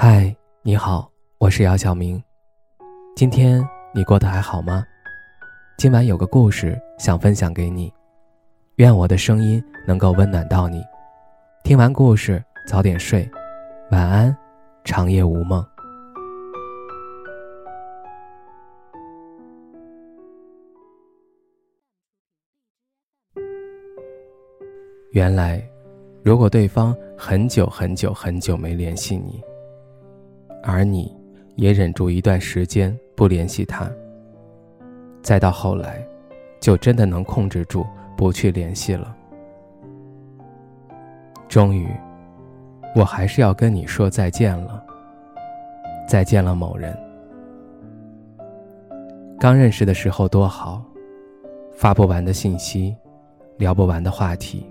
嗨，你好，我是姚晓明。今天你过得还好吗？今晚有个故事想分享给你，愿我的声音能够温暖到你。听完故事早点睡，晚安，长夜无梦。原来，如果对方很久很久很久没联系你。而你，也忍住一段时间不联系他。再到后来，就真的能控制住不去联系了。终于，我还是要跟你说再见了。再见了，某人。刚认识的时候多好，发不完的信息，聊不完的话题。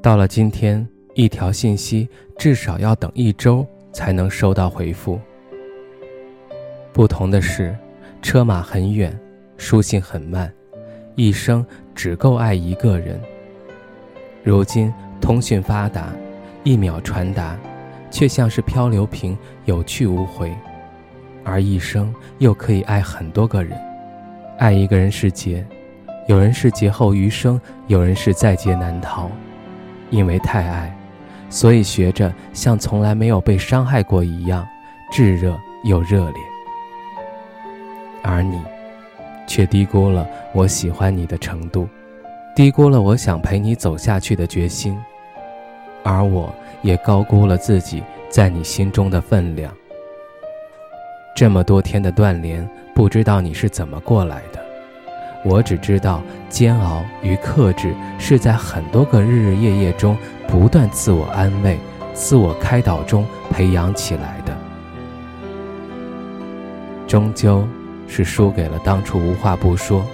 到了今天，一条信息至少要等一周。才能收到回复。不同的是，车马很远，书信很慢，一生只够爱一个人。如今通讯发达，一秒传达，却像是漂流瓶，有去无回。而一生又可以爱很多个人，爱一个人是劫，有人是劫后余生，有人是在劫难逃，因为太爱。所以，学着像从来没有被伤害过一样，炙热又热烈。而你，却低估了我喜欢你的程度，低估了我想陪你走下去的决心，而我也高估了自己在你心中的分量。这么多天的断联，不知道你是怎么过来的。我只知道，煎熬与克制是在很多个日日夜夜中不断自我安慰、自我开导中培养起来的。终究是输给了当初无话不说，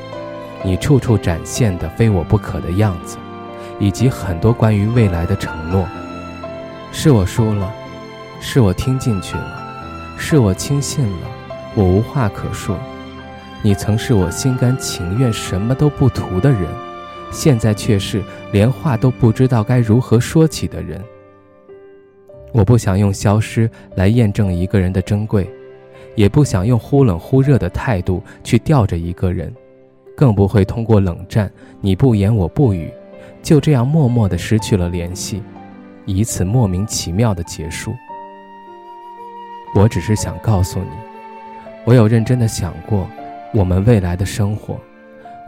你处处展现的非我不可的样子，以及很多关于未来的承诺。是我输了，是我听进去了，是我轻信了，我无话可说。你曾是我心甘情愿什么都不图的人，现在却是连话都不知道该如何说起的人。我不想用消失来验证一个人的珍贵，也不想用忽冷忽热的态度去吊着一个人，更不会通过冷战你不言我不语，就这样默默的失去了联系，以此莫名其妙的结束。我只是想告诉你，我有认真的想过。我们未来的生活，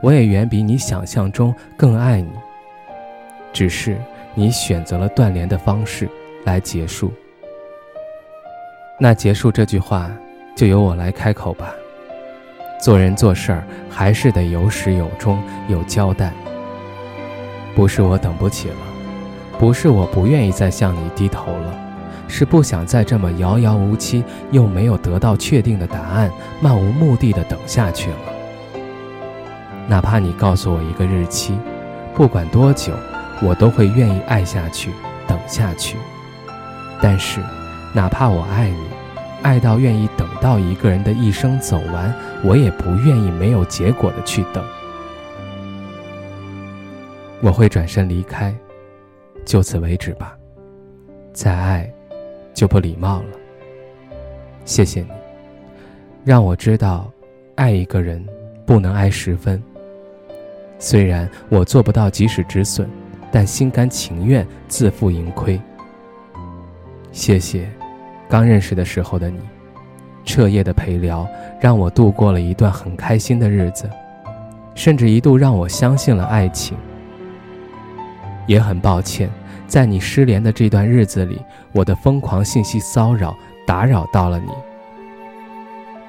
我也远比你想象中更爱你。只是你选择了断联的方式来结束。那结束这句话，就由我来开口吧。做人做事儿还是得有始有终，有交代。不是我等不起了，不是我不愿意再向你低头了。是不想再这么遥遥无期又没有得到确定的答案，漫无目的的等下去了。哪怕你告诉我一个日期，不管多久，我都会愿意爱下去，等下去。但是，哪怕我爱你，爱到愿意等到一个人的一生走完，我也不愿意没有结果的去等。我会转身离开，就此为止吧。再爱。就不礼貌了。谢谢你，让我知道，爱一个人不能爱十分。虽然我做不到及时止损，但心甘情愿自负盈亏。谢谢，刚认识的时候的你，彻夜的陪聊，让我度过了一段很开心的日子，甚至一度让我相信了爱情。也很抱歉。在你失联的这段日子里，我的疯狂信息骚扰打扰到了你。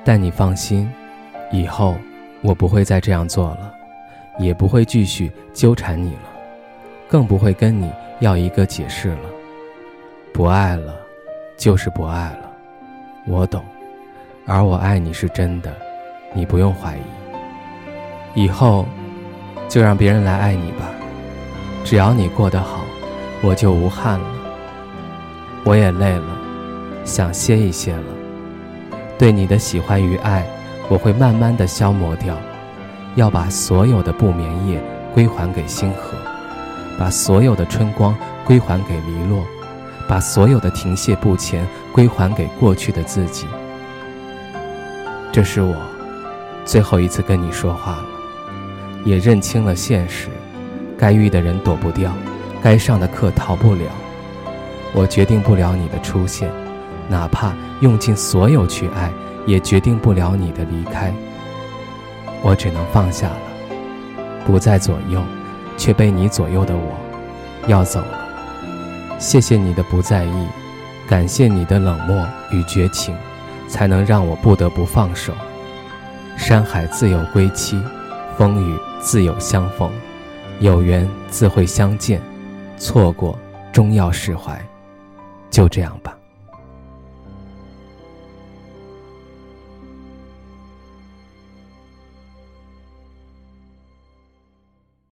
但你放心，以后我不会再这样做了，也不会继续纠缠你了，更不会跟你要一个解释了。不爱了，就是不爱了，我懂。而我爱你是真的，你不用怀疑。以后，就让别人来爱你吧，只要你过得好。我就无憾了，我也累了，想歇一歇了。对你的喜欢与爱，我会慢慢的消磨掉，要把所有的不眠夜归还给星河，把所有的春光归还给篱落，把所有的停歇不前归还给过去的自己。这是我最后一次跟你说话了，也认清了现实，该遇的人躲不掉，该上的课逃不了。我决定不了你的出现，哪怕用尽所有去爱，也决定不了你的离开。我只能放下了，不再左右，却被你左右的我，要走了。谢谢你的不在意，感谢你的冷漠与绝情，才能让我不得不放手。山海自有归期，风雨自有相逢，有缘自会相见，错过终要释怀。就这样吧。